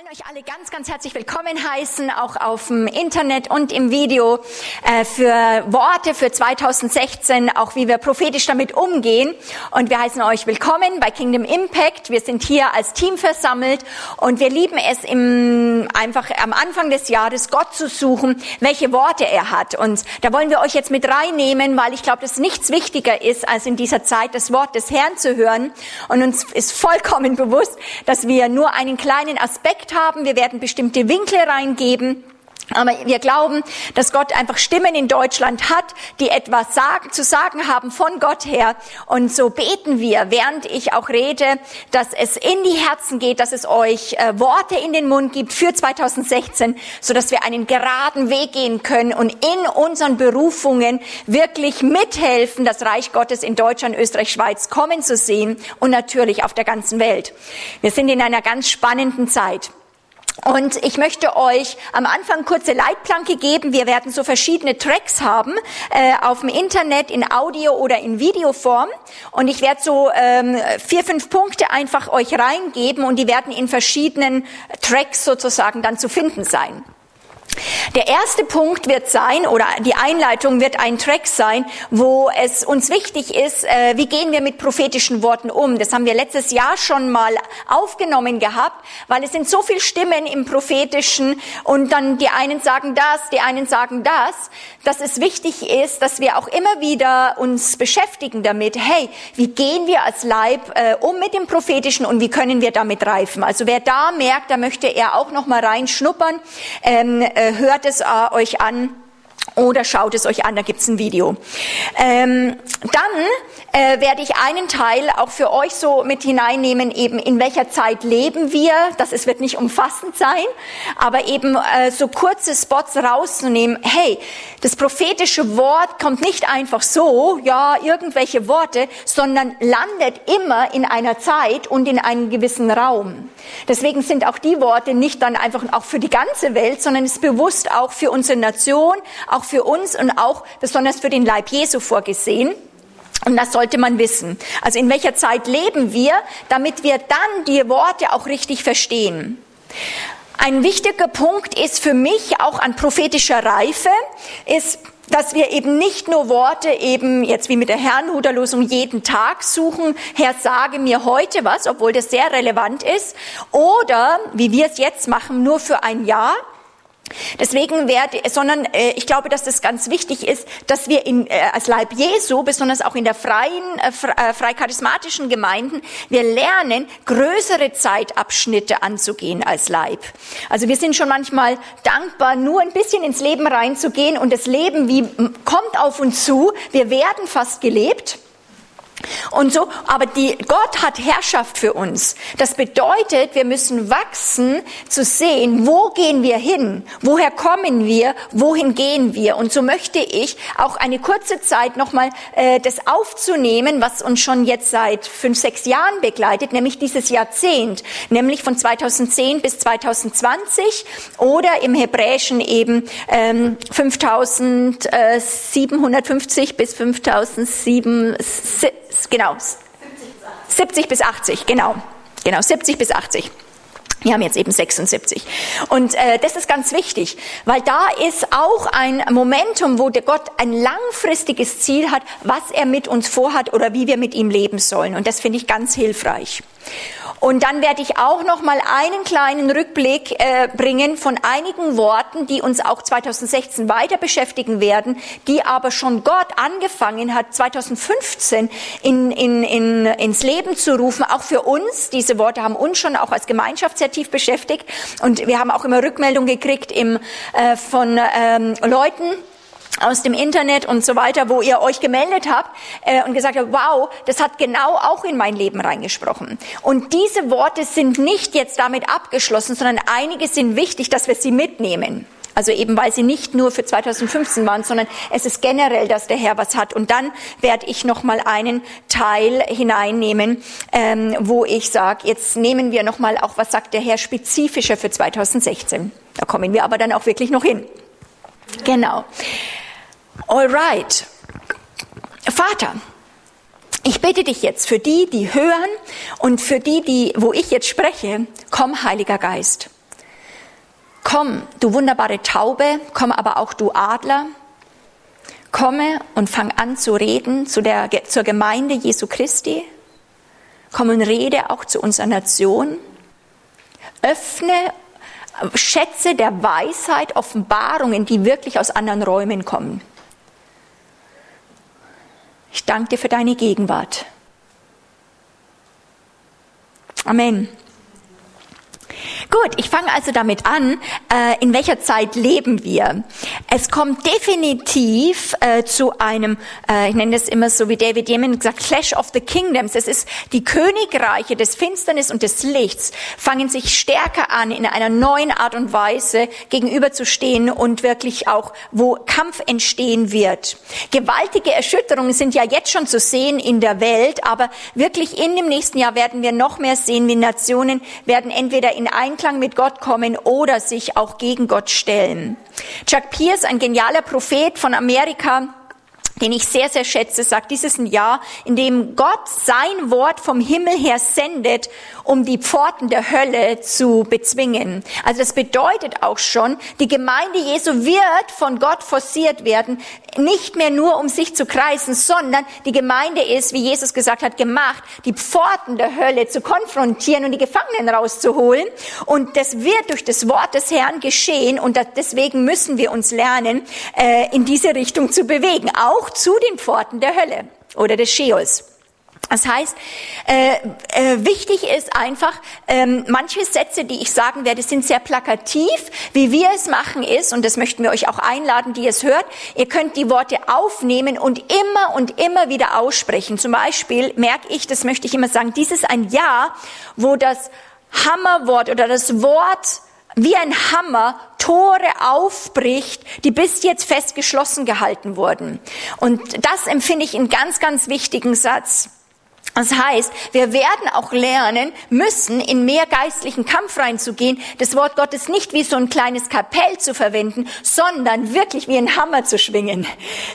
wollen euch alle ganz, ganz herzlich willkommen heißen, auch auf dem Internet und im Video, äh, für Worte für 2016, auch wie wir prophetisch damit umgehen. Und wir heißen euch willkommen bei Kingdom Impact. Wir sind hier als Team versammelt und wir lieben es im, einfach am Anfang des Jahres Gott zu suchen, welche Worte er hat. Und da wollen wir euch jetzt mit reinnehmen, weil ich glaube, dass nichts wichtiger ist, als in dieser Zeit das Wort des Herrn zu hören. Und uns ist vollkommen bewusst, dass wir nur einen kleinen Aspekt Aspekt haben, wir werden bestimmte Winkel reingeben. Aber wir glauben, dass Gott einfach Stimmen in Deutschland hat, die etwas sagen, zu sagen haben von Gott her. Und so beten wir, während ich auch rede, dass es in die Herzen geht, dass es euch äh, Worte in den Mund gibt für 2016, so dass wir einen geraden Weg gehen können und in unseren Berufungen wirklich mithelfen, das Reich Gottes in Deutschland, Österreich, Schweiz kommen zu sehen und natürlich auf der ganzen Welt. Wir sind in einer ganz spannenden Zeit. Und ich möchte euch am Anfang kurze Leitplanke geben. Wir werden so verschiedene Tracks haben äh, auf dem Internet in Audio oder in Videoform. Und ich werde so ähm, vier, fünf Punkte einfach euch reingeben und die werden in verschiedenen Tracks sozusagen dann zu finden sein. Der erste Punkt wird sein, oder die Einleitung wird ein Track sein, wo es uns wichtig ist, äh, wie gehen wir mit prophetischen Worten um. Das haben wir letztes Jahr schon mal aufgenommen gehabt, weil es sind so viele Stimmen im prophetischen und dann die einen sagen das, die einen sagen das, dass es wichtig ist, dass wir auch immer wieder uns beschäftigen damit, hey, wie gehen wir als Leib äh, um mit dem prophetischen und wie können wir damit reifen. Also wer da merkt, da möchte er auch noch mal reinschnuppern. Ähm, äh, hört es äh, euch an oder schaut es euch an, da gibt's ein Video. Ähm, dann äh, werde ich einen Teil auch für euch so mit hineinnehmen, eben in welcher Zeit leben wir. Das es wird nicht umfassend sein, aber eben äh, so kurze Spots rauszunehmen. Hey, das prophetische Wort kommt nicht einfach so, ja, irgendwelche Worte, sondern landet immer in einer Zeit und in einem gewissen Raum. Deswegen sind auch die Worte nicht dann einfach auch für die ganze Welt, sondern ist bewusst auch für unsere Nation, auch für uns und auch besonders für den Leib Jesu vorgesehen. Und das sollte man wissen. Also in welcher Zeit leben wir, damit wir dann die Worte auch richtig verstehen. Ein wichtiger Punkt ist für mich auch an prophetischer Reife, ist, dass wir eben nicht nur Worte eben jetzt wie mit der Herrnhuterlosung jeden Tag suchen, Herr, sage mir heute was, obwohl das sehr relevant ist, oder wie wir es jetzt machen, nur für ein Jahr, Deswegen werde, sondern äh, ich glaube, dass das ganz wichtig ist, dass wir in, äh, als Leib Jesu, besonders auch in der freien, äh, äh, freicharismatischen Gemeinden, wir lernen, größere Zeitabschnitte anzugehen als Leib. Also wir sind schon manchmal dankbar, nur ein bisschen ins Leben reinzugehen und das Leben wie kommt auf uns zu. Wir werden fast gelebt. Und so, aber die, Gott hat Herrschaft für uns. Das bedeutet, wir müssen wachsen zu sehen, wo gehen wir hin? Woher kommen wir? Wohin gehen wir? Und so möchte ich auch eine kurze Zeit nochmal äh, das aufzunehmen, was uns schon jetzt seit fünf, sechs Jahren begleitet, nämlich dieses Jahrzehnt, nämlich von 2010 bis 2020 oder im Hebräischen eben ähm, 5750 bis 5007 genau. 70 bis 80, genau. Genau, 70 bis 80. Wir haben jetzt eben 76. Und äh, das ist ganz wichtig, weil da ist auch ein Momentum, wo der Gott ein langfristiges Ziel hat, was er mit uns vorhat oder wie wir mit ihm leben sollen. Und das finde ich ganz hilfreich. Und dann werde ich auch noch mal einen kleinen Rückblick äh, bringen von einigen Worten, die uns auch 2016 weiter beschäftigen werden, die aber schon Gott angefangen hat, 2015 in, in, in, ins Leben zu rufen, auch für uns. Diese Worte haben uns schon auch als Gemeinschaft sehr tief beschäftigt. Und wir haben auch immer Rückmeldung gekriegt im, äh, von ähm, Leuten, aus dem Internet und so weiter, wo ihr euch gemeldet habt äh, und gesagt habt, wow, das hat genau auch in mein Leben reingesprochen. Und diese Worte sind nicht jetzt damit abgeschlossen, sondern einige sind wichtig, dass wir sie mitnehmen. Also eben, weil sie nicht nur für 2015 waren, sondern es ist generell, dass der Herr was hat. Und dann werde ich noch mal einen Teil hineinnehmen, ähm, wo ich sage, jetzt nehmen wir noch mal auch, was sagt der Herr spezifischer für 2016. Da kommen wir aber dann auch wirklich noch hin. Genau. Alright. Vater, ich bitte dich jetzt für die, die hören und für die, die, wo ich jetzt spreche, komm, Heiliger Geist. Komm, du wunderbare Taube, komm aber auch du Adler, komme und fang an zu reden zu der, zur Gemeinde Jesu Christi. Komm und rede auch zu unserer Nation. Öffne Schätze der Weisheit, Offenbarungen, die wirklich aus anderen Räumen kommen. Ich danke dir für deine Gegenwart. Amen. Gut, ich fange also damit an, äh, in welcher Zeit leben wir. Es kommt definitiv äh, zu einem, äh, ich nenne das immer so wie David Yemen gesagt, Clash of the Kingdoms. Es ist die Königreiche des Finsternis und des Lichts fangen sich stärker an, in einer neuen Art und Weise gegenüberzustehen und wirklich auch, wo Kampf entstehen wird. Gewaltige Erschütterungen sind ja jetzt schon zu sehen in der Welt, aber wirklich in dem nächsten Jahr werden wir noch mehr sehen, wie Nationen werden entweder in Einklang Einklang mit Gott kommen oder sich auch gegen Gott stellen. Chuck Pierce, ein genialer Prophet von Amerika, den ich sehr, sehr schätze, sagt, dies ist ein Jahr, in dem Gott sein Wort vom Himmel her sendet, um die Pforten der Hölle zu bezwingen. Also das bedeutet auch schon, die Gemeinde Jesu wird von Gott forciert werden, nicht mehr nur um sich zu kreisen, sondern die Gemeinde ist, wie Jesus gesagt hat, gemacht, die Pforten der Hölle zu konfrontieren und die Gefangenen rauszuholen. Und das wird durch das Wort des Herrn geschehen und deswegen müssen wir uns lernen, äh, in diese Richtung zu bewegen. Auch zu den Pforten der Hölle oder des Scheols. Das heißt, äh, äh, wichtig ist einfach, ähm, manche Sätze, die ich sagen werde, sind sehr plakativ. Wie wir es machen ist, und das möchten wir euch auch einladen, die es hört, ihr könnt die Worte aufnehmen und immer und immer wieder aussprechen. Zum Beispiel merke ich, das möchte ich immer sagen, dies ist ein Jahr, wo das Hammerwort oder das Wort wie ein Hammer Tore aufbricht, die bis jetzt fest geschlossen gehalten wurden. Und das empfinde ich einen ganz, ganz wichtigen Satz. Das heißt, wir werden auch lernen müssen, in mehr geistlichen Kampf reinzugehen, das Wort Gottes nicht wie so ein kleines Kapell zu verwenden, sondern wirklich wie ein Hammer zu schwingen.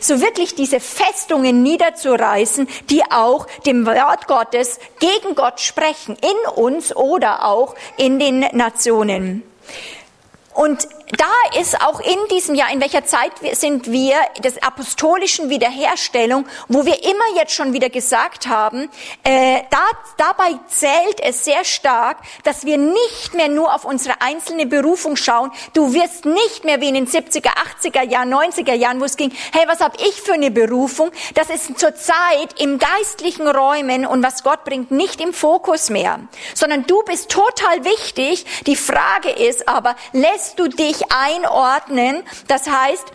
So wirklich diese Festungen niederzureißen, die auch dem Wort Gottes gegen Gott sprechen, in uns oder auch in den Nationen. Und da ist auch in diesem Jahr, in welcher Zeit sind wir, des apostolischen Wiederherstellung, wo wir immer jetzt schon wieder gesagt haben, äh, da, dabei zählt es sehr stark, dass wir nicht mehr nur auf unsere einzelne Berufung schauen. Du wirst nicht mehr wie in den 70er, 80er Jahren, 90er Jahren, wo es ging, hey, was habe ich für eine Berufung? Das ist zurzeit im geistlichen Räumen und was Gott bringt, nicht im Fokus mehr, sondern du bist total wichtig. Die Frage ist aber, lässt du dich einordnen. Das heißt,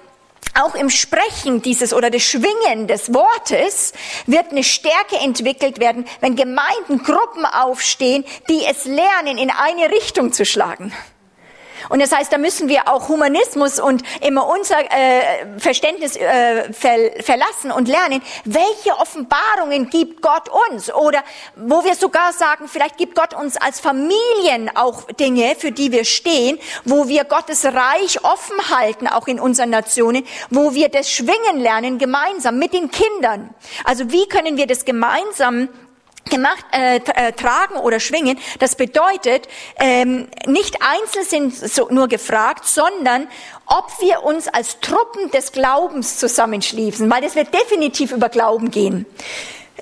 auch im Sprechen dieses oder des Schwingen des Wortes wird eine Stärke entwickelt werden, wenn Gemeinden, Gruppen aufstehen, die es lernen, in eine Richtung zu schlagen. Und das heißt, da müssen wir auch Humanismus und immer unser äh, Verständnis äh, ver verlassen und lernen, welche Offenbarungen gibt Gott uns? Oder wo wir sogar sagen, vielleicht gibt Gott uns als Familien auch Dinge, für die wir stehen, wo wir Gottes Reich offen halten, auch in unseren Nationen, wo wir das Schwingen lernen gemeinsam mit den Kindern. Also wie können wir das gemeinsam gemacht, äh, äh, tragen oder schwingen. Das bedeutet, ähm, nicht einzeln sind so nur gefragt, sondern ob wir uns als Truppen des Glaubens zusammenschließen, weil das wird definitiv über Glauben gehen.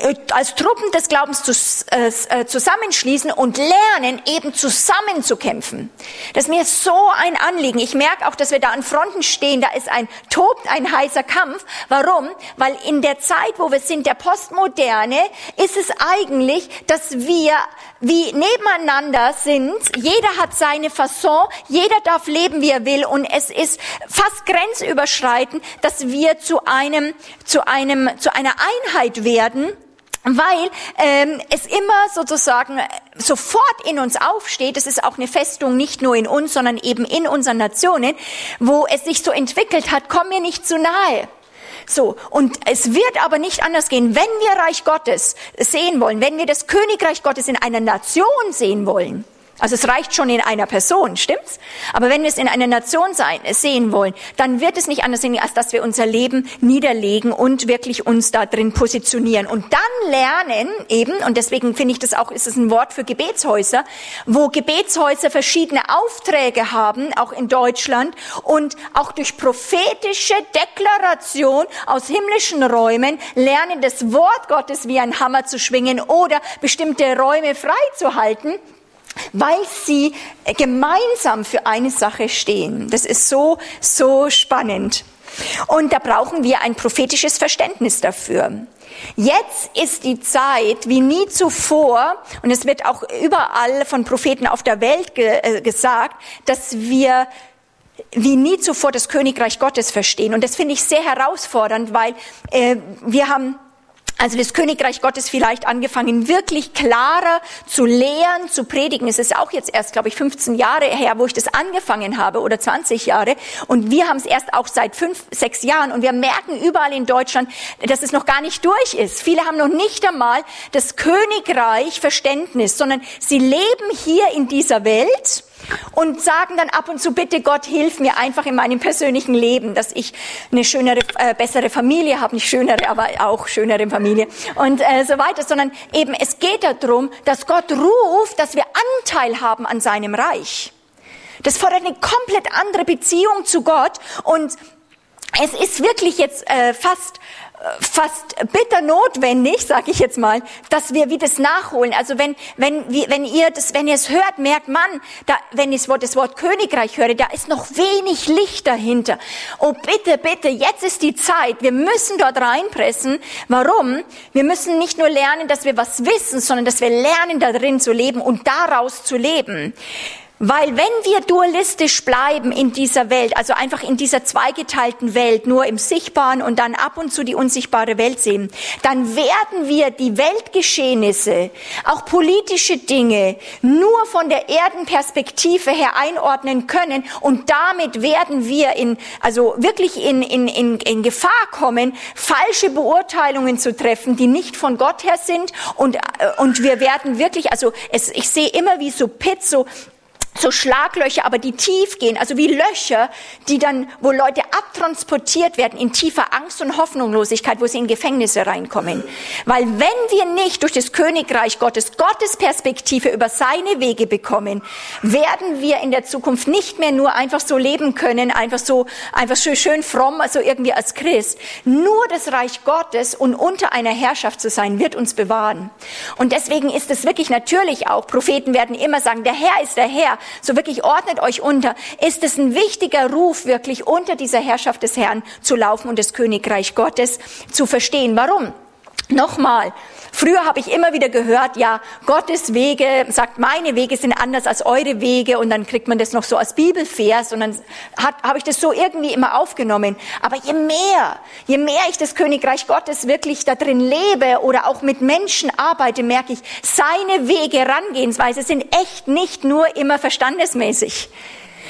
Äh, als Truppen des Glaubens äh, äh, zusammenschließen und lernen, eben zusammen zu kämpfen. Das ist mir so ein Anliegen. Ich merke auch, dass wir da an Fronten stehen, da ist ein, tobt ein heißer Kampf. Warum? Weil in der Zeit, wo wir sind, der Postmoderne, ist es eigentlich, dass wir wie nebeneinander sind. Jeder hat seine Fasson, jeder darf leben, wie er will und es ist fast grenzüberschreitend, dass wir zu einem, zu einem, zu einer Einheit werden weil ähm, es immer sozusagen sofort in uns aufsteht. Es ist auch eine Festung nicht nur in uns, sondern eben in unseren Nationen, wo es sich so entwickelt hat, komm mir nicht zu nahe. So, und es wird aber nicht anders gehen, wenn wir Reich Gottes sehen wollen, wenn wir das Königreich Gottes in einer Nation sehen wollen, Also es reicht schon in einer Person, stimmt's? Aber wenn wir es in einer Nation sein, sehen wollen, dann wird es nicht anders sein, als dass wir unser Leben niederlegen und wirklich uns da drin positionieren. Und dann lernen eben, und deswegen finde ich das auch, ist es ein Wort für Gebetshäuser, wo Gebetshäuser verschiedene Aufträge haben, auch in Deutschland, und auch durch prophetische Deklaration aus himmlischen Räumen lernen, das Wort Gottes wie ein Hammer zu schwingen oder bestimmte Räume freizuhalten weil sie gemeinsam für eine Sache stehen. Das ist so, so spannend. Und da brauchen wir ein prophetisches Verständnis dafür. Jetzt ist die Zeit wie nie zuvor, und es wird auch überall von Propheten auf der Welt ge äh, gesagt, dass wir wie nie zuvor das Königreich Gottes verstehen. Und das finde ich sehr herausfordernd, weil äh, wir haben also das Königreich Gottes vielleicht angefangen, wirklich klarer zu lehren, zu predigen. Es ist auch jetzt erst, glaube ich, 15 Jahre her, wo ich das angefangen habe oder 20 Jahre. Und wir haben es erst auch seit fünf, sechs Jahren. Und wir merken überall in Deutschland, dass es noch gar nicht durch ist. Viele haben noch nicht einmal das Königreich Verständnis, sondern sie leben hier in dieser Welt und sagen dann ab und zu, bitte Gott, hilf mir einfach in meinem persönlichen Leben, dass ich eine schönere, äh, bessere Familie habe, nicht schönere, aber auch schönere Familie und äh, so weiter, sondern eben es geht darum, dass Gott ruft, dass wir Anteil haben an seinem Reich. Das fordert eine komplett andere Beziehung zu Gott und es ist wirklich jetzt äh, fast fast bitter notwendig, sage ich jetzt mal, dass wir wie das nachholen. Also wenn wenn wenn ihr das wenn ihr es hört, merkt man, da wenn ich das Wort, das Wort Königreich höre, da ist noch wenig Licht dahinter. Oh bitte, bitte, jetzt ist die Zeit. Wir müssen dort reinpressen. Warum? Wir müssen nicht nur lernen, dass wir was wissen, sondern dass wir lernen darin zu leben und daraus zu leben. Weil wenn wir dualistisch bleiben in dieser Welt, also einfach in dieser zweigeteilten Welt, nur im Sichtbaren und dann ab und zu die unsichtbare Welt sehen, dann werden wir die Weltgeschehnisse, auch politische Dinge, nur von der Erdenperspektive her einordnen können und damit werden wir in, also wirklich in, in, in, in Gefahr kommen, falsche Beurteilungen zu treffen, die nicht von Gott her sind und, äh, und wir werden wirklich, also es, ich sehe immer wie so Pit, so so Schlaglöcher, aber die tief gehen, also wie Löcher, die dann, wo Leute abtransportiert werden in tiefer Angst und Hoffnungslosigkeit, wo sie in Gefängnisse reinkommen. Weil wenn wir nicht durch das Königreich Gottes, Gottes Perspektive über seine Wege bekommen, werden wir in der Zukunft nicht mehr nur einfach so leben können, einfach so, einfach schön, schön fromm, also irgendwie als Christ. Nur das Reich Gottes und unter einer Herrschaft zu sein, wird uns bewahren. Und deswegen ist es wirklich natürlich auch, Propheten werden immer sagen, der Herr ist der Herr, so wirklich ordnet euch unter, ist es ein wichtiger Ruf, wirklich unter dieser Herrschaft des Herrn zu laufen und das Königreich Gottes zu verstehen. Warum? Nochmal, früher habe ich immer wieder gehört, ja, Gottes Wege, sagt, meine Wege sind anders als eure Wege und dann kriegt man das noch so als Bibelvers und dann habe ich das so irgendwie immer aufgenommen. Aber je mehr, je mehr ich das Königreich Gottes wirklich da drin lebe oder auch mit Menschen arbeite, merke ich, seine Wege, Herangehensweise sind echt nicht nur immer verstandesmäßig.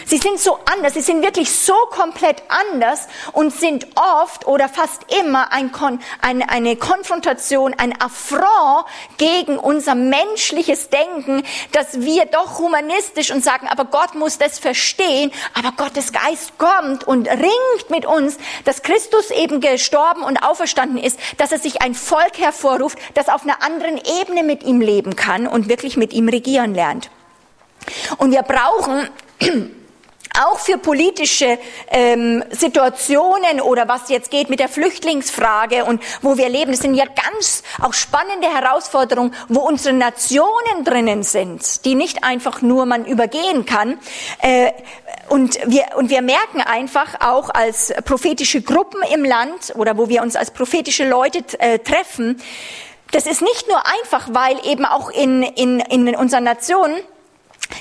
Sie sind so anders, sie sind wirklich so komplett anders und sind oft oder fast immer ein Kon eine, eine Konfrontation, ein Affront gegen unser menschliches Denken, dass wir doch humanistisch und sagen, aber Gott muss das verstehen, aber Gottes Geist kommt und ringt mit uns, dass Christus eben gestorben und auferstanden ist, dass er sich ein Volk hervorruft, das auf einer anderen Ebene mit ihm leben kann und wirklich mit ihm regieren lernt. Und wir brauchen auch für politische ähm, Situationen oder was jetzt geht mit der Flüchtlingsfrage und wo wir leben. Das sind ja ganz auch spannende Herausforderungen, wo unsere Nationen drinnen sind, die nicht einfach nur man übergehen kann. Äh, und wir, und wir merken einfach auch als prophetische Gruppen im Land oder wo wir uns als prophetische Leute äh, treffen, das ist nicht nur einfach, weil eben auch in, in, in unseren Nationen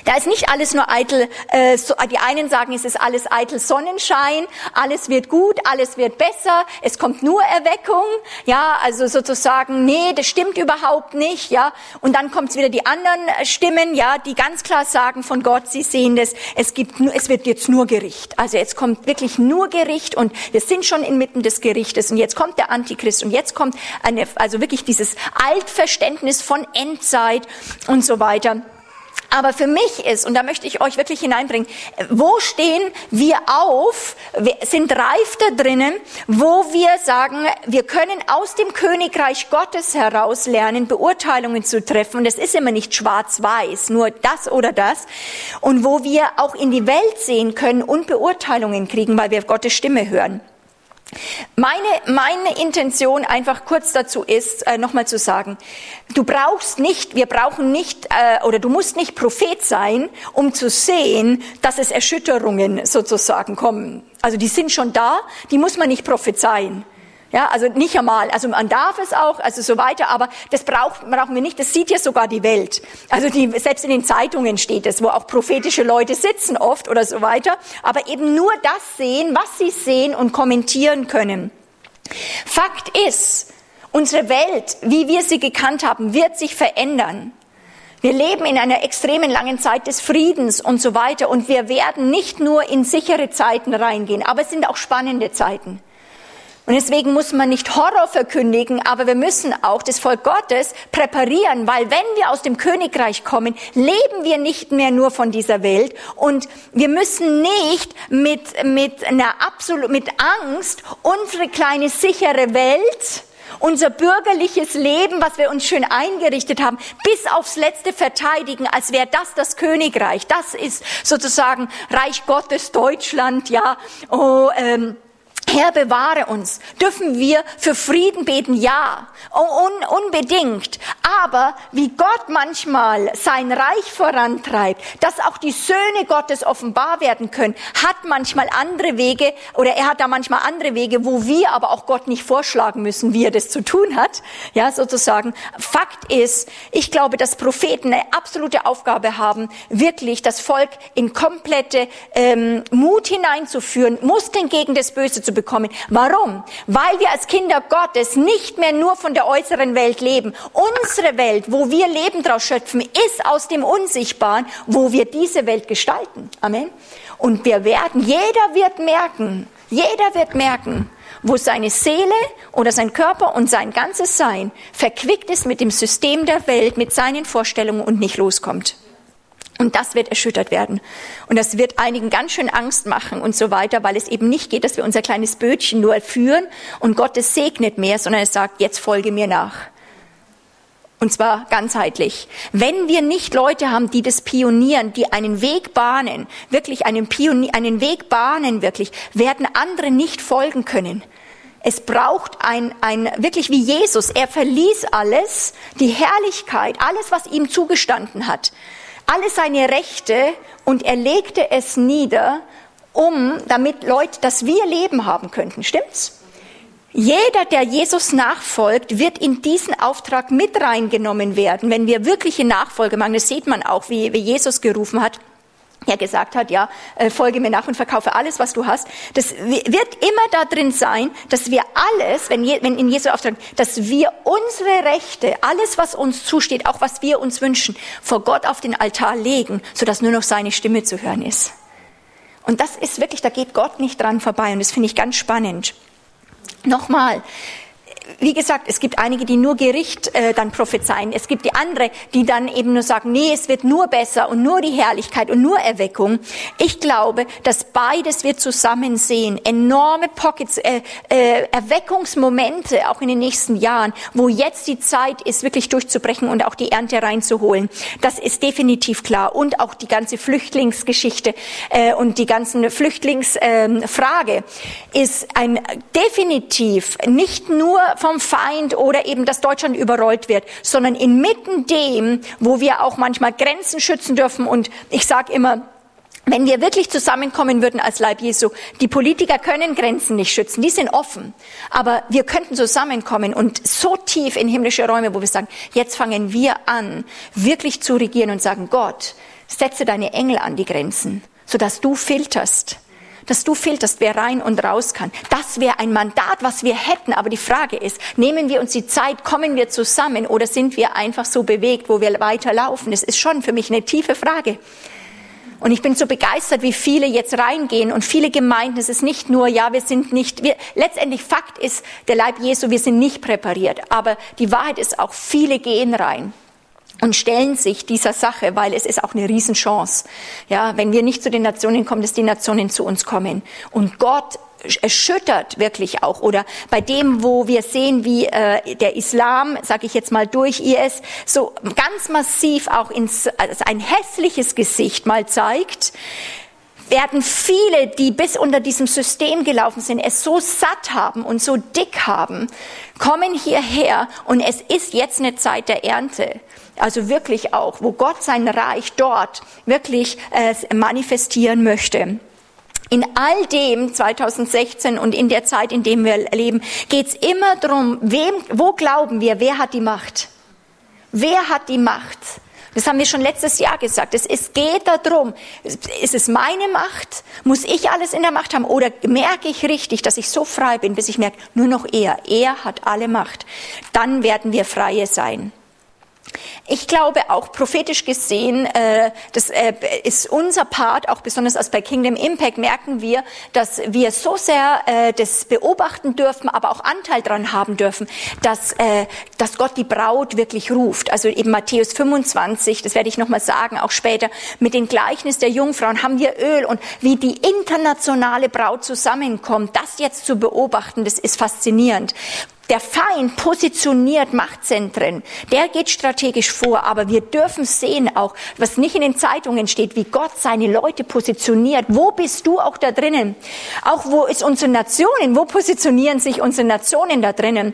da ist nicht alles nur eitel, äh, so, die einen sagen, es ist alles eitel Sonnenschein, alles wird gut, alles wird besser, es kommt nur Erweckung, ja, also sozusagen, nee, das stimmt überhaupt nicht, ja, und dann kommt wieder die anderen Stimmen, ja, die ganz klar sagen von Gott, sie sehen das, es gibt, es wird jetzt nur Gericht, also jetzt kommt wirklich nur Gericht und wir sind schon inmitten des Gerichtes und jetzt kommt der Antichrist und jetzt kommt eine, also wirklich dieses Altverständnis von Endzeit und so weiter. Aber für mich ist, und da möchte ich euch wirklich hineinbringen, wo stehen wir auf, sind reif da drinnen, wo wir sagen, wir können aus dem Königreich Gottes heraus lernen, Beurteilungen zu treffen. Und es ist immer nicht schwarz-weiß, nur das oder das. Und wo wir auch in die Welt sehen können und Beurteilungen kriegen, weil wir Gottes Stimme hören. Meine, meine Intention einfach kurz dazu ist, äh, nochmal zu sagen, du brauchst nicht, wir brauchen nicht, äh, oder du musst nicht Prophet sein, um zu sehen, dass es Erschütterungen sozusagen kommen. Also die sind schon da, die muss man nicht prophezeien. Ja, also nicht einmal, also man darf es auch, also so weiter, aber das braucht, brauchen wir nicht, das sieht ja sogar die Welt. Also die, selbst in den Zeitungen steht es, wo auch prophetische Leute sitzen oft oder so weiter, aber eben nur das sehen, was sie sehen und kommentieren können. Fakt ist, unsere Welt, wie wir sie gekannt haben, wird sich verändern. Wir leben in einer extremen langen Zeit des Friedens und so weiter und wir werden nicht nur in sichere Zeiten reingehen, aber es sind auch spannende Zeiten. Und deswegen muss man nicht Horror verkündigen, aber wir müssen auch das Volk Gottes präparieren, weil wenn wir aus dem Königreich kommen, leben wir nicht mehr nur von dieser Welt und wir müssen nicht mit, mit einer absolut, mit Angst unsere kleine sichere Welt unser bürgerliches Leben, was wir uns schön eingerichtet haben, bis aufs Letzte verteidigen, als wäre das das Königreich. Das ist sozusagen Reich Gottes Deutschland, ja. Oh, ähm, Herr, bewahre uns. Dürfen wir für Frieden beten? Ja, un unbedingt. Aber wie Gott manchmal sein Reich vorantreibt, dass auch die Söhne Gottes offenbar werden können, hat manchmal andere Wege oder er hat da manchmal andere Wege, wo wir aber auch Gott nicht vorschlagen müssen, wie er das zu tun hat. Ja, sozusagen. Fakt ist, ich glaube, dass Propheten eine absolute Aufgabe haben, wirklich das Volk in komplette ähm, Mut hineinzuführen, Muskeln gegen das Böse zu bekommen. Warum? Weil wir als Kinder Gottes nicht mehr nur von der äußeren Welt leben. Unsere Welt, wo wir Leben draus schöpfen, ist aus dem Unsichtbaren, wo wir diese Welt gestalten. Amen. Und wir werden, jeder wird merken, jeder wird merken, wo seine Seele oder sein Körper und sein ganzes Sein verquickt ist mit dem System der Welt, mit seinen Vorstellungen und nicht loskommt. Und das wird erschüttert werden. Und das wird einigen ganz schön Angst machen und so weiter, weil es eben nicht geht, dass wir unser kleines Bötchen nur führen und Gott es segnet mehr, sondern es sagt, jetzt folge mir nach. Und zwar ganzheitlich. Wenn wir nicht Leute haben, die das pionieren, die einen Weg bahnen, wirklich einen, Pionier, einen Weg bahnen, wirklich, werden andere nicht folgen können. Es braucht ein, ein, wirklich wie Jesus. Er verließ alles, die Herrlichkeit, alles, was ihm zugestanden hat alle seine Rechte und er legte es nieder, um, damit Leute, dass wir Leben haben könnten. Stimmt's? Jeder, der Jesus nachfolgt, wird in diesen Auftrag mit reingenommen werden, wenn wir wirkliche Nachfolge machen. Das sieht man auch, wie, wie Jesus gerufen hat er gesagt hat, ja, äh, folge mir nach und verkaufe alles, was du hast. Das wird immer da drin sein, dass wir alles, wenn, wenn in Jesu Auftrag, dass wir unsere Rechte, alles, was uns zusteht, auch was wir uns wünschen, vor Gott auf den Altar legen, sodass nur noch seine Stimme zu hören ist. Und das ist wirklich, da geht Gott nicht dran vorbei und das finde ich ganz spannend. Nochmal, wie gesagt, es gibt einige, die nur Gericht äh, dann prophezeien. Es gibt die andere, die dann eben nur sagen, nee, es wird nur besser und nur die Herrlichkeit und nur Erweckung. Ich glaube, dass beides wir zusammen sehen. Enorme Pockets, äh, äh, Erweckungsmomente auch in den nächsten Jahren, wo jetzt die Zeit ist, wirklich durchzubrechen und auch die Ernte reinzuholen. Das ist definitiv klar. Und auch die ganze Flüchtlingsgeschichte äh, und die ganzen Flüchtlingsfrage äh, ist ein definitiv nicht nur vom Feind oder eben, dass Deutschland überrollt wird, sondern inmitten dem, wo wir auch manchmal Grenzen schützen dürfen. Und ich sage immer, wenn wir wirklich zusammenkommen würden als Leib Jesu, die Politiker können Grenzen nicht schützen, die sind offen. Aber wir könnten zusammenkommen und so tief in himmlische Räume, wo wir sagen, jetzt fangen wir an, wirklich zu regieren und sagen, Gott, setze deine Engel an die Grenzen, sodass du filterst dass du filterst, wer rein und raus kann. Das wäre ein Mandat, was wir hätten. Aber die Frage ist, nehmen wir uns die Zeit, kommen wir zusammen oder sind wir einfach so bewegt, wo wir weiterlaufen? Das ist schon für mich eine tiefe Frage. Und ich bin so begeistert, wie viele jetzt reingehen und viele Gemeinden. Es ist nicht nur, ja, wir sind nicht, wir, letztendlich Fakt ist, der Leib Jesu, wir sind nicht präpariert. Aber die Wahrheit ist auch, viele gehen rein. Und stellen sich dieser Sache, weil es ist auch eine Riesenchance. Ja, wenn wir nicht zu den Nationen kommen, dass die Nationen zu uns kommen. Und Gott erschüttert wirklich auch oder bei dem, wo wir sehen, wie äh, der Islam, sage ich jetzt mal durch IS, so ganz massiv auch ins also ein hässliches Gesicht mal zeigt, werden viele, die bis unter diesem System gelaufen sind, es so satt haben und so dick haben, kommen hierher und es ist jetzt eine Zeit der Ernte. Also wirklich auch, wo Gott sein Reich dort wirklich äh, manifestieren möchte. In all dem 2016 und in der Zeit, in dem wir leben, geht's immer darum, wem, wo glauben wir, wer hat die Macht? Wer hat die Macht? Das haben wir schon letztes Jahr gesagt. Es, es geht darum, ist es meine Macht? Muss ich alles in der Macht haben? Oder merke ich richtig, dass ich so frei bin, bis ich merke, nur noch er. Er hat alle Macht. Dann werden wir Freie sein. Ich glaube auch prophetisch gesehen, äh, das äh, ist unser Part, auch besonders als bei Kingdom Impact merken wir, dass wir so sehr äh, das beobachten dürfen, aber auch Anteil daran haben dürfen, dass, dass Gott die Braut wirklich ruft. Also eben Matthäus 25, das werde ich nochmal sagen, auch später, mit dem Gleichnis der Jungfrauen haben wir Öl und wie die internationale Braut zusammenkommt, das jetzt zu beobachten, das ist faszinierend. Der Feind positioniert Machtzentren. Der geht strategisch vor. Aber wir dürfen sehen auch, was nicht in den Zeitungen steht, wie Gott seine Leute positioniert. Wo bist du auch da drinnen? Auch wo ist unsere Nationen? Wo positionieren sich unsere Nationen da drinnen?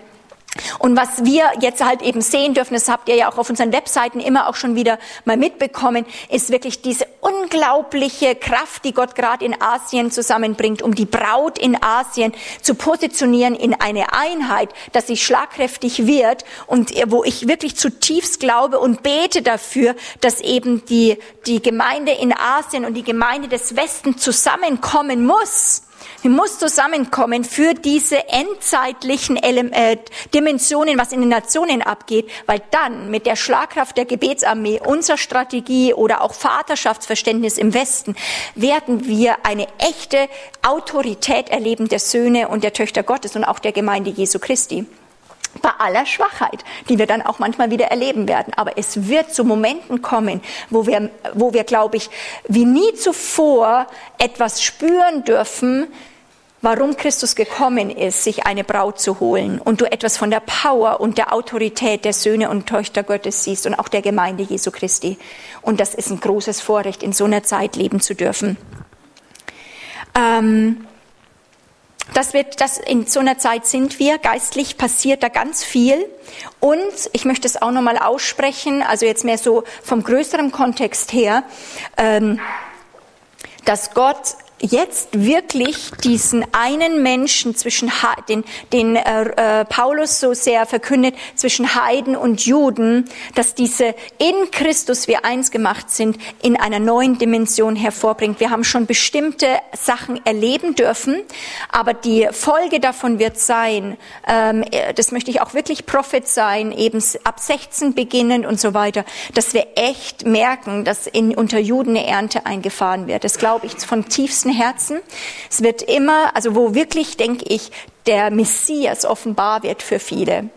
Und was wir jetzt halt eben sehen dürfen, das habt ihr ja auch auf unseren Webseiten immer auch schon wieder mal mitbekommen, ist wirklich diese unglaubliche Kraft, die Gott gerade in Asien zusammenbringt, um die Braut in Asien zu positionieren in eine Einheit, dass sie schlagkräftig wird und wo ich wirklich zutiefst glaube und bete dafür, dass eben die, die Gemeinde in Asien und die Gemeinde des Westens zusammenkommen muss Sie muss zusammenkommen für diese endzeitlichen äh, Dimensionen, was in den Nationen abgeht, weil dann mit der Schlagkraft der Gebetsarmee, unserer Strategie oder auch Vaterschaftsverständnis im Westen werden wir eine echte Autorität erleben der Söhne und der Töchter Gottes und auch der Gemeinde Jesu Christi bei aller Schwachheit, die wir dann auch manchmal wieder erleben werden. Aber es wird zu Momenten kommen, wo wir, wo wir, glaube ich, wie nie zuvor etwas spüren dürfen, warum Christus gekommen ist, sich eine Braut zu holen und du etwas von der Power und der Autorität der Söhne und Töchter Gottes siehst und auch der Gemeinde Jesu Christi. Und das ist ein großes Vorrecht, in so einer Zeit leben zu dürfen. Ähm, das wird, das in so einer Zeit sind wir. Geistlich passiert da ganz viel. Und ich möchte es auch nochmal aussprechen, also jetzt mehr so vom größeren Kontext her, ähm, dass Gott jetzt wirklich diesen einen Menschen zwischen den, den äh, äh, Paulus so sehr verkündet zwischen Heiden und Juden, dass diese in Christus wir eins gemacht sind, in einer neuen Dimension hervorbringt. Wir haben schon bestimmte Sachen erleben dürfen, aber die Folge davon wird sein, ähm, das möchte ich auch wirklich Prophet sein, eben ab 16 beginnend und so weiter, dass wir echt merken, dass in, unter Juden eine Ernte eingefahren wird. Das glaube ich von tiefstem Herzen. Es wird immer, also wo wirklich, denke ich, der Messias offenbar wird für viele.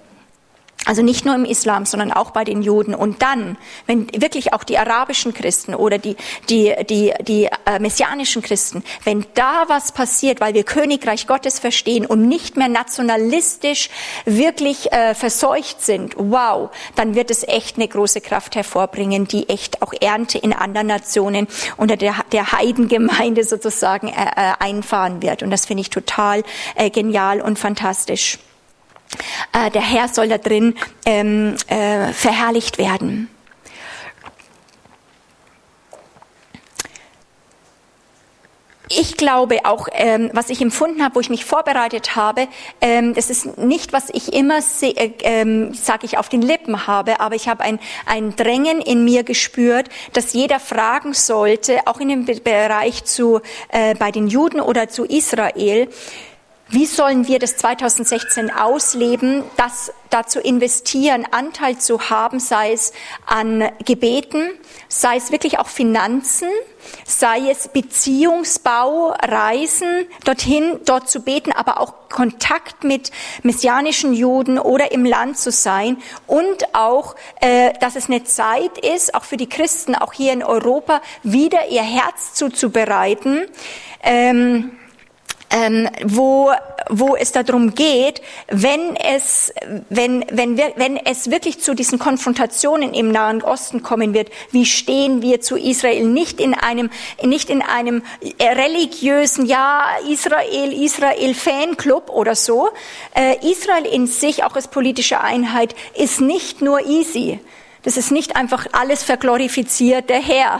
Also nicht nur im Islam, sondern auch bei den Juden. Und dann, wenn wirklich auch die arabischen Christen oder die, die, die, die äh, messianischen Christen, wenn da was passiert, weil wir Königreich Gottes verstehen und nicht mehr nationalistisch wirklich äh, verseucht sind, wow, dann wird es echt eine große Kraft hervorbringen, die echt auch Ernte in anderen Nationen unter der, der Heidengemeinde sozusagen äh, äh einfahren wird. Und das finde ich total äh, genial und fantastisch. Äh, der Herr soll da drin ähm, äh, verherrlicht werden. ich glaube auch, ähm, was ich empfunden habe, wo ich mich vorbereitet habe, ähm, das ist nicht, was ich immer, äh, ähm, sage ich, auf den Lippen habe, aber ich habe ein, ein Drängen in mir gespürt, dass jeder fragen sollte, auch in dem Bereich zu, äh, bei den Juden oder zu Israel, wie sollen wir das 2016 ausleben, das dazu investieren, Anteil zu haben, sei es an Gebeten, sei es wirklich auch Finanzen, sei es Beziehungsbau, Reisen dorthin, dort zu beten, aber auch Kontakt mit messianischen Juden oder im Land zu sein und auch, äh, dass es eine Zeit ist, auch für die Christen, auch hier in Europa, wieder ihr Herz zuzubereiten. Ähm, ähm, wo, wo es darum geht, wenn es, wenn, wenn, wir, wenn es wirklich zu diesen Konfrontationen im Nahen Osten kommen wird, wie stehen wir zu Israel? Nicht in einem, nicht in einem religiösen, ja, Israel, Israel Fanclub oder so. Äh, Israel in sich, auch als politische Einheit, ist nicht nur easy. Das ist nicht einfach alles verglorifiziert, der Herr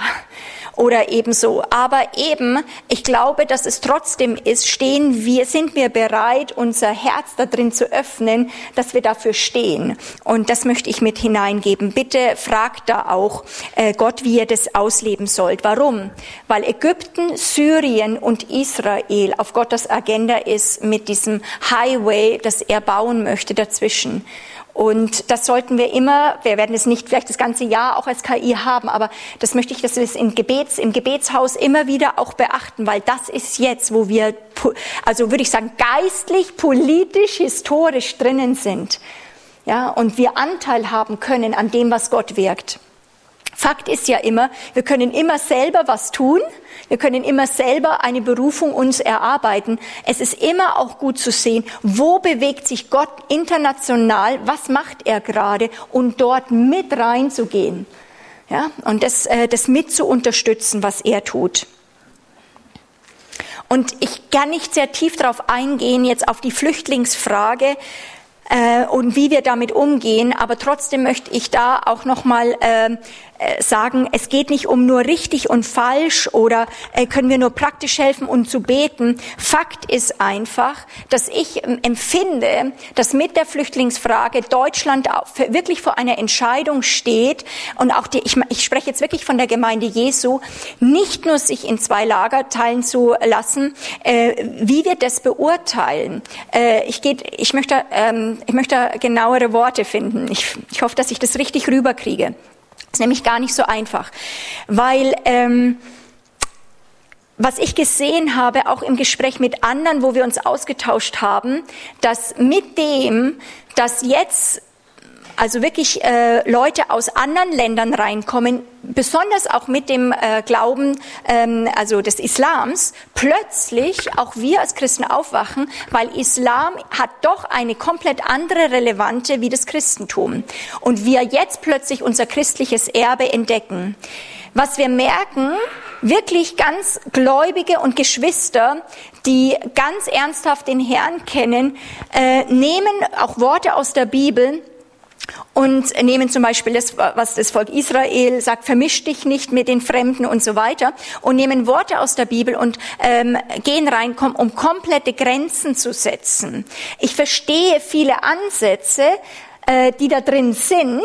oder ebenso. Aber eben, ich glaube, dass es trotzdem ist, stehen wir, sind wir bereit, unser Herz da drin zu öffnen, dass wir dafür stehen. Und das möchte ich mit hineingeben. Bitte fragt da auch äh, Gott, wie ihr das ausleben sollt. Warum? Weil Ägypten, Syrien und Israel auf Gottes Agenda ist mit diesem Highway, das er bauen möchte dazwischen. Und das sollten wir immer, wir werden es nicht vielleicht das ganze Jahr auch als KI haben, aber das möchte ich, dass wir es im, Gebets, im Gebetshaus immer wieder auch beachten, weil das ist jetzt, wo wir, also würde ich sagen, geistlich, politisch, historisch drinnen sind. Ja, und wir Anteil haben können an dem, was Gott wirkt. Fakt ist ja immer, wir können immer selber was tun, wir können immer selber eine Berufung uns erarbeiten. Es ist immer auch gut zu sehen, wo bewegt sich Gott international, was macht er gerade und dort mit reinzugehen. Ja, und das, äh, das mit zu unterstützen, was er tut. Und ich kann nicht sehr tief darauf eingehen, jetzt auf die Flüchtlingsfrage, äh, und wie wir damit umgehen. Aber trotzdem möchte ich da auch nochmal äh, sagen, es geht nicht um nur richtig und falsch oder äh, können wir nur praktisch helfen und zu beten. Fakt ist einfach, dass ich ähm, empfinde, dass mit der Flüchtlingsfrage Deutschland wirklich vor einer Entscheidung steht und auch die, ich, ich spreche jetzt wirklich von der Gemeinde Jesu, nicht nur sich in zwei Lager teilen zu lassen, äh, wie wir das beurteilen. ich, geht, ich, möchte, ähm, ich möchte genauere Worte finden. Ich, ich hoffe, dass ich das richtig rüberkriege. Ist nämlich gar nicht so einfach, weil ähm, was ich gesehen habe, auch im Gespräch mit anderen, wo wir uns ausgetauscht haben, dass mit dem, dass jetzt also wirklich äh, Leute aus anderen Ländern reinkommen, besonders auch mit dem äh, Glauben ähm, also des Islams, plötzlich auch wir als Christen aufwachen, weil Islam hat doch eine komplett andere Relevante wie das Christentum. Und wir jetzt plötzlich unser christliches Erbe entdecken. Was wir merken, wirklich ganz Gläubige und Geschwister, die ganz ernsthaft den Herrn kennen, äh, nehmen auch Worte aus der Bibel, und nehmen zum Beispiel das, was das Volk Israel sagt, vermisch dich nicht mit den Fremden und so weiter und nehmen Worte aus der Bibel und ähm, gehen rein, um komplette Grenzen zu setzen. Ich verstehe viele Ansätze, äh, die da drin sind.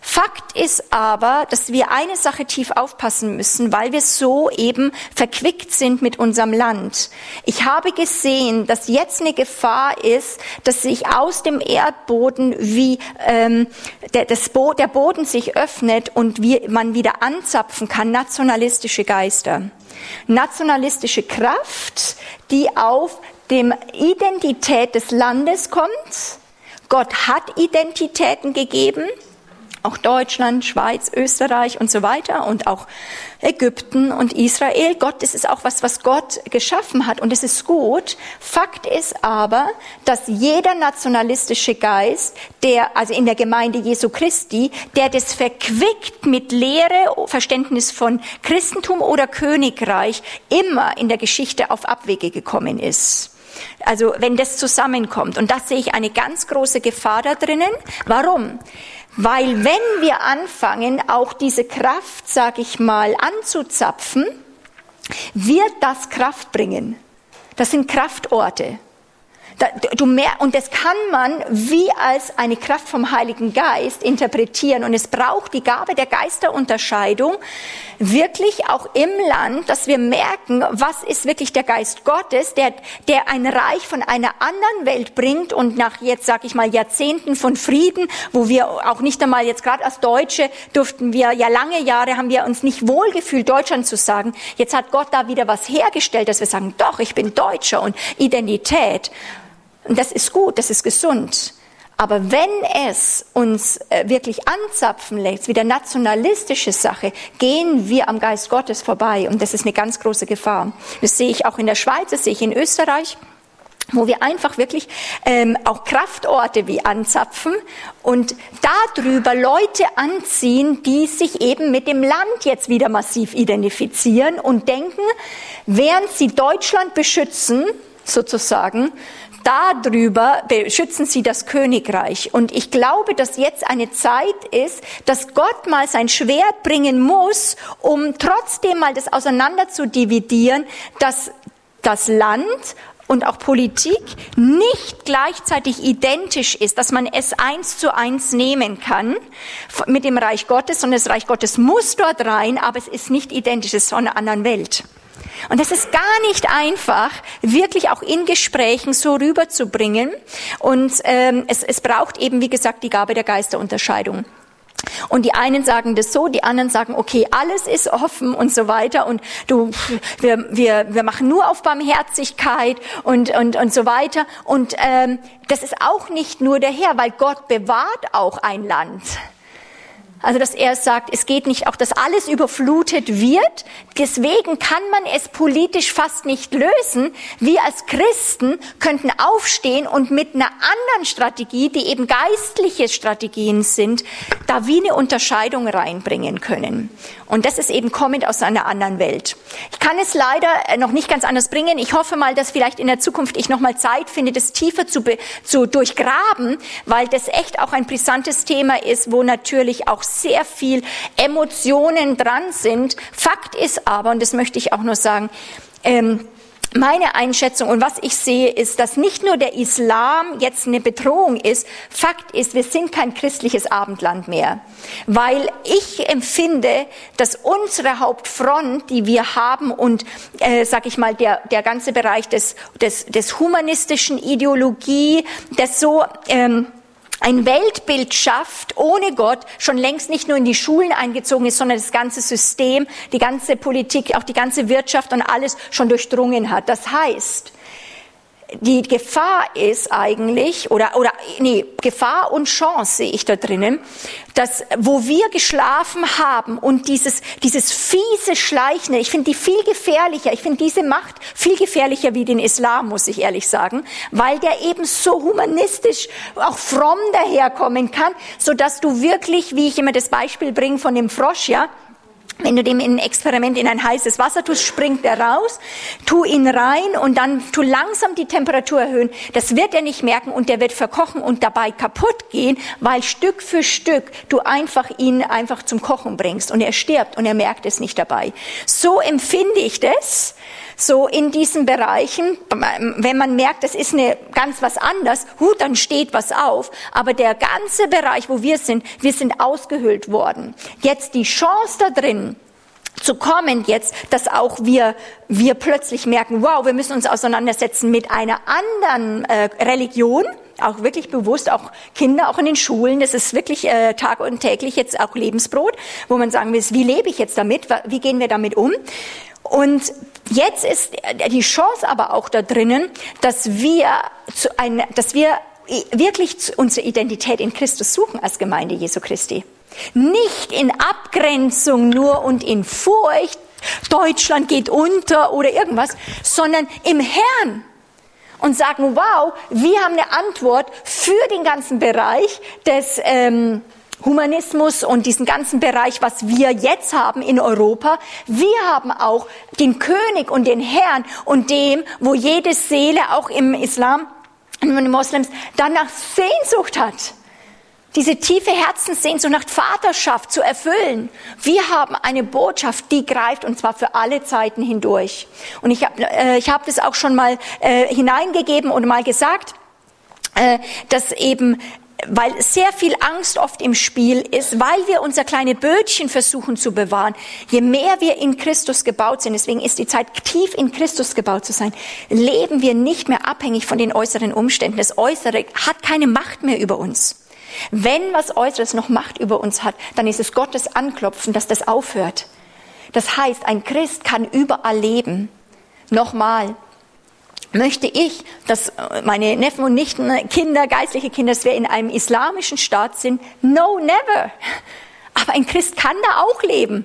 Fakt ist aber, dass wir eine Sache tief aufpassen müssen, weil wir so eben verquickt sind mit unserem Land. Ich habe gesehen, dass jetzt eine Gefahr ist, dass sich aus dem Erdboden wie ähm, der, das Bo der Boden sich öffnet und wie man wieder anzapfen kann, nationalistische Geister. Nationalistische Kraft, die auf dem Identität des Landes kommt, Gott hat Identitäten gegeben, auch Deutschland, Schweiz, Österreich und so weiter und auch Ägypten und Israel. Gott, das ist auch was, was Gott geschaffen hat und es ist gut. Fakt ist aber, dass jeder nationalistische Geist, der, also in der Gemeinde Jesu Christi, der das verquickt mit Lehre, Verständnis von Christentum oder Königreich, immer in der Geschichte auf Abwege gekommen ist. Also wenn das zusammenkommt. Und das sehe ich eine ganz große Gefahr da drinnen. Warum? Weil wenn wir anfangen, auch diese Kraft, sage ich mal, anzuzapfen, wird das Kraft bringen. Das sind Kraftorte. Du mehr, und das kann man wie als eine Kraft vom Heiligen Geist interpretieren. Und es braucht die Gabe der Geisterunterscheidung wirklich auch im Land, dass wir merken, was ist wirklich der Geist Gottes, der, der ein Reich von einer anderen Welt bringt und nach jetzt, sag ich mal, Jahrzehnten von Frieden, wo wir auch nicht einmal jetzt gerade als Deutsche durften wir ja lange Jahre haben wir uns nicht wohlgefühlt, Deutschland zu sagen. Jetzt hat Gott da wieder was hergestellt, dass wir sagen, doch, ich bin Deutscher und Identität. Und das ist gut, das ist gesund. Aber wenn es uns äh, wirklich anzapfen lässt, wieder nationalistische Sache, gehen wir am Geist Gottes vorbei. Und das ist eine ganz große Gefahr. Das sehe ich auch in der Schweiz, das sehe ich in Österreich wo wir einfach wirklich ähm, auch Kraftorte wie anzapfen und darüber Leute anziehen, die sich eben mit dem Land jetzt wieder massiv identifizieren und denken, während sie Deutschland beschützen, sozusagen, darüber beschützen sie das Königreich. Und ich glaube, dass jetzt eine Zeit ist, dass Gott mal sein Schwert bringen muss, um trotzdem mal das auseinander zu dividieren, dass das Land und auch Politik nicht gleichzeitig identisch ist, dass man es eins zu eins nehmen kann mit dem Reich Gottes, sondern das Reich Gottes muss dort rein, aber es ist nicht identisch, es ist von einer anderen Welt. Und das ist gar nicht einfach, wirklich auch in Gesprächen so rüberzubringen. Und ähm, es, es braucht eben, wie gesagt, die Gabe der Geisterunterscheidung. Und die einen sagen das so, die anderen sagen, okay, alles ist offen und so weiter und du, wir, wir, wir machen nur auf Barmherzigkeit und, und, und so weiter. Und ähm, das ist auch nicht nur der Herr, weil Gott bewahrt auch ein Land. Also, dass er sagt, es geht nicht auch, dass alles überflutet wird. Deswegen kann man es politisch fast nicht lösen. Wir als Christen könnten aufstehen und mit einer anderen Strategie, die eben geistliche Strategien sind, da wie eine Unterscheidung reinbringen können. Und das ist eben kommend aus einer anderen Welt. Ich kann es leider äh, noch nicht ganz anders bringen. Ich hoffe mal, dass vielleicht in der Zukunft ich noch mal Zeit finde, das tiefer zu, zu durchgraben, weil das echt auch ein brisantes Thema ist, wo natürlich auch sehr viel Emotionen dran sind. Fakt ist aber, und das möchte ich auch nur sagen, ähm, meine Einschätzung und was ich sehe, ist, dass nicht nur der Islam jetzt eine Bedrohung ist. Fakt ist, wir sind kein christliches Abendland mehr. Weil ich empfinde, dass unsere Hauptfront, die wir haben und, äh, sag ich mal, der, der ganze Bereich des, des, des humanistischen Ideologie, das so, ähm, ein Weltbild schafft ohne Gott, schon längst nicht nur in die Schulen eingezogen ist, sondern das ganze System, die ganze Politik, auch die ganze Wirtschaft und alles schon durchdrungen hat. Das heißt, die Gefahr ist eigentlich, oder, oder, nee, Gefahr und Chance sehe ich da drinnen, dass, wo wir geschlafen haben und dieses, dieses fiese Schleichende, ich finde die viel gefährlicher, ich finde diese Macht viel gefährlicher wie den Islam, muss ich ehrlich sagen, weil der eben so humanistisch, auch fromm daherkommen kann, so dass du wirklich, wie ich immer das Beispiel bringe von dem Frosch, ja, wenn du dem in ein Experiment in ein heißes Wasser tust, springt er raus, tu ihn rein und dann tu langsam die Temperatur erhöhen. Das wird er nicht merken und der wird verkochen und dabei kaputt gehen, weil Stück für Stück du einfach ihn einfach zum Kochen bringst und er stirbt und er merkt es nicht dabei. So empfinde ich das so in diesen Bereichen, wenn man merkt, das ist eine ganz was anders, gut, dann steht was auf. Aber der ganze Bereich, wo wir sind, wir sind ausgehöhlt worden. Jetzt die Chance da drin, zu kommen jetzt, dass auch wir, wir plötzlich merken, wow, wir müssen uns auseinandersetzen mit einer anderen äh, Religion, auch wirklich bewusst, auch Kinder, auch in den Schulen, das ist wirklich äh, tag und täglich jetzt auch Lebensbrot, wo man sagen will, wie lebe ich jetzt damit, wie gehen wir damit um? Und jetzt ist die Chance aber auch da drinnen, dass wir, zu ein, dass wir wirklich unsere Identität in Christus suchen als Gemeinde Jesu Christi. Nicht in Abgrenzung nur und in Furcht, Deutschland geht unter oder irgendwas, sondern im Herrn und sagen, wow, wir haben eine Antwort für den ganzen Bereich des ähm, Humanismus und diesen ganzen Bereich, was wir jetzt haben in Europa. Wir haben auch den König und den Herrn und dem, wo jede Seele auch im Islam und den Moslems danach Sehnsucht hat. diese tiefe Herzenssehnsucht nach Vaterschaft zu erfüllen. Wir haben eine Botschaft, die greift und zwar für alle Zeiten hindurch. Und ich habe äh, hab das auch schon mal äh, hineingegeben und mal gesagt, äh, dass eben weil sehr viel Angst oft im Spiel ist, weil wir unser kleine Bötchen versuchen zu bewahren. Je mehr wir in Christus gebaut sind, deswegen ist die Zeit tief in Christus gebaut zu sein, leben wir nicht mehr abhängig von den äußeren Umständen. Das Äußere hat keine Macht mehr über uns. Wenn was Äußeres noch Macht über uns hat, dann ist es Gottes Anklopfen, dass das aufhört. Das heißt, ein Christ kann überall leben. Nochmal, möchte ich, dass meine Neffen und Nichten, Kinder, geistliche Kinder, dass wir in einem islamischen Staat sind? No, never. Aber ein Christ kann da auch leben.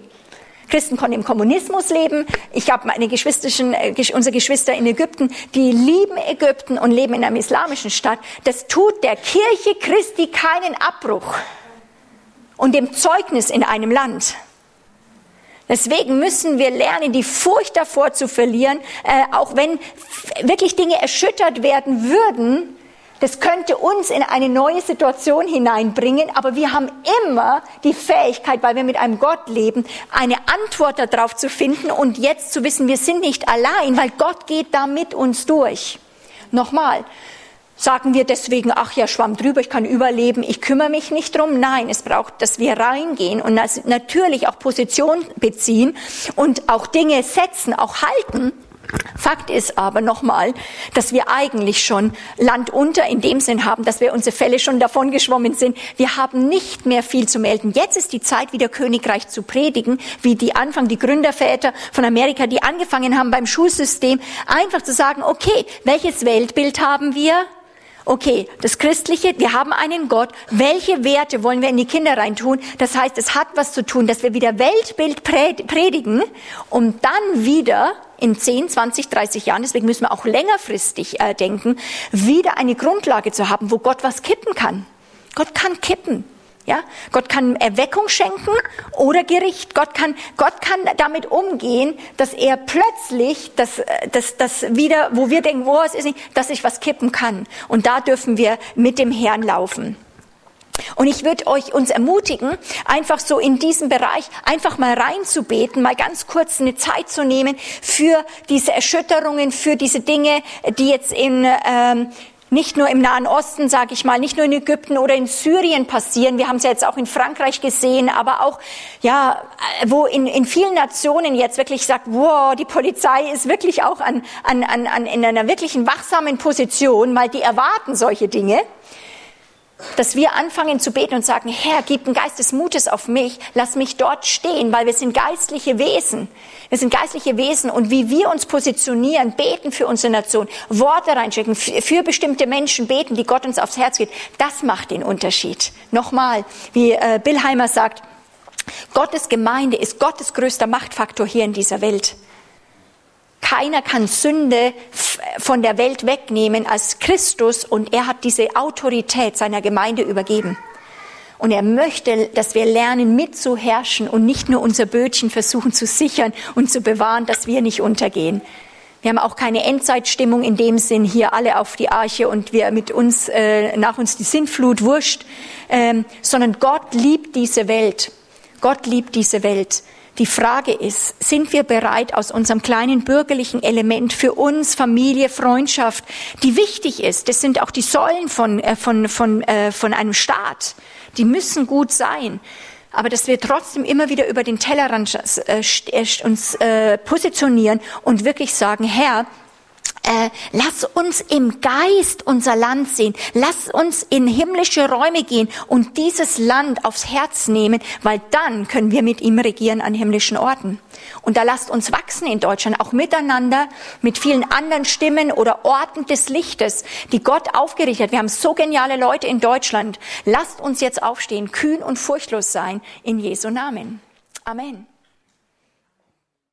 Christen konnten im Kommunismus leben. Ich habe meine Geschwisterchen, äh, unsere Geschwister in Ägypten, die lieben Ägypten und leben in einem islamischen Staat. Das tut der Kirche Christi keinen Abbruch und dem Zeugnis in einem Land. Deswegen müssen wir lernen, die Furcht davor zu verlieren, äh, auch wenn wirklich Dinge erschüttert werden würden, das könnte uns in eine neue Situation hineinbringen, aber wir haben immer die Fähigkeit, weil wir mit einem Gott leben, eine Antwort darauf zu finden und jetzt zu wissen, wir sind nicht allein, weil Gott geht da mit uns durch. Nochmal, sagen wir deswegen, ach ja, schwamm drüber, ich kann überleben, ich kümmere mich nicht drum. Nein, es braucht, dass wir reingehen und natürlich auch Position beziehen und auch Dinge setzen, auch halten Fakt ist aber nochmal, dass wir eigentlich schon Land unter in dem Sinn haben, dass wir unsere Fälle schon davon geschwommen sind. Wir haben nicht mehr viel zu melden. Jetzt ist die Zeit, wieder Königreich zu predigen, wie die Anfang, die Gründerväter von Amerika, die angefangen haben beim Schulsystem, einfach zu sagen, okay, welches Weltbild haben wir? Okay, das Christliche, wir haben einen Gott, welche Werte wollen wir in die Kinder reintun? Das heißt, es hat was zu tun, dass wir wieder Weltbild predigen, um dann wieder in 10, 20, 30 Jahren, deswegen müssen wir auch längerfristig äh, denken, wieder eine Grundlage zu haben, wo Gott was kippen kann. Gott kann kippen. Ja, Gott kann Erweckung schenken oder Gericht. Gott kann, Gott kann damit umgehen, dass er plötzlich, das, das, das wieder, wo wir denken, wo es ist nicht, dass ich was kippen kann. Und da dürfen wir mit dem Herrn laufen. Und ich würde euch uns ermutigen, einfach so in diesem Bereich einfach mal reinzubeten, mal ganz kurz eine Zeit zu nehmen für diese Erschütterungen, für diese Dinge, die jetzt in ähm, nicht nur im Nahen Osten, sage ich mal, nicht nur in Ägypten oder in Syrien passieren. Wir haben es ja jetzt auch in Frankreich gesehen, aber auch ja, wo in, in vielen Nationen jetzt wirklich sagt, wow, die Polizei ist wirklich auch an, an, an, an in einer wirklichen wachsamen Position, weil die erwarten solche Dinge dass wir anfangen zu beten und sagen, Herr, gib einen Geist des Mutes auf mich, lass mich dort stehen, weil wir sind geistliche Wesen. Wir sind geistliche Wesen und wie wir uns positionieren, beten für unsere Nation, Worte reinschicken, für bestimmte Menschen beten, die Gott uns aufs Herz geht, das macht den Unterschied. Nochmal, wie äh, Billheimer sagt, Gottes Gemeinde ist Gottes größter Machtfaktor hier in dieser Welt. Keiner kann Sünde von der Welt wegnehmen als Christus und er hat diese Autorität seiner Gemeinde übergeben. Und er möchte, dass wir lernen mitzuherrschen und nicht nur unser Bötchen versuchen zu sichern und zu bewahren, dass wir nicht untergehen. Wir haben auch keine Endzeitstimmung in dem Sinn, hier alle auf die Arche und wir mit uns, äh, nach uns die Sintflut wurscht, ähm, sondern Gott liebt diese Welt. Gott liebt diese Welt. Die Frage ist, sind wir bereit, aus unserem kleinen bürgerlichen Element für uns, Familie, Freundschaft, die wichtig ist, das sind auch die Säulen von, äh, von, von, äh, von einem Staat, die müssen gut sein. Aber dass wir trotzdem immer wieder über den Tellerrand äh, uns äh, positionieren und wirklich sagen, Herr, äh, lass uns im Geist unser Land sehen. Lass uns in himmlische Räume gehen und dieses Land aufs Herz nehmen, weil dann können wir mit ihm regieren an himmlischen Orten. Und da lasst uns wachsen in Deutschland, auch miteinander, mit vielen anderen Stimmen oder Orten des Lichtes, die Gott aufgerichtet hat. Wir haben so geniale Leute in Deutschland. Lasst uns jetzt aufstehen, kühn und furchtlos sein, in Jesu Namen. Amen.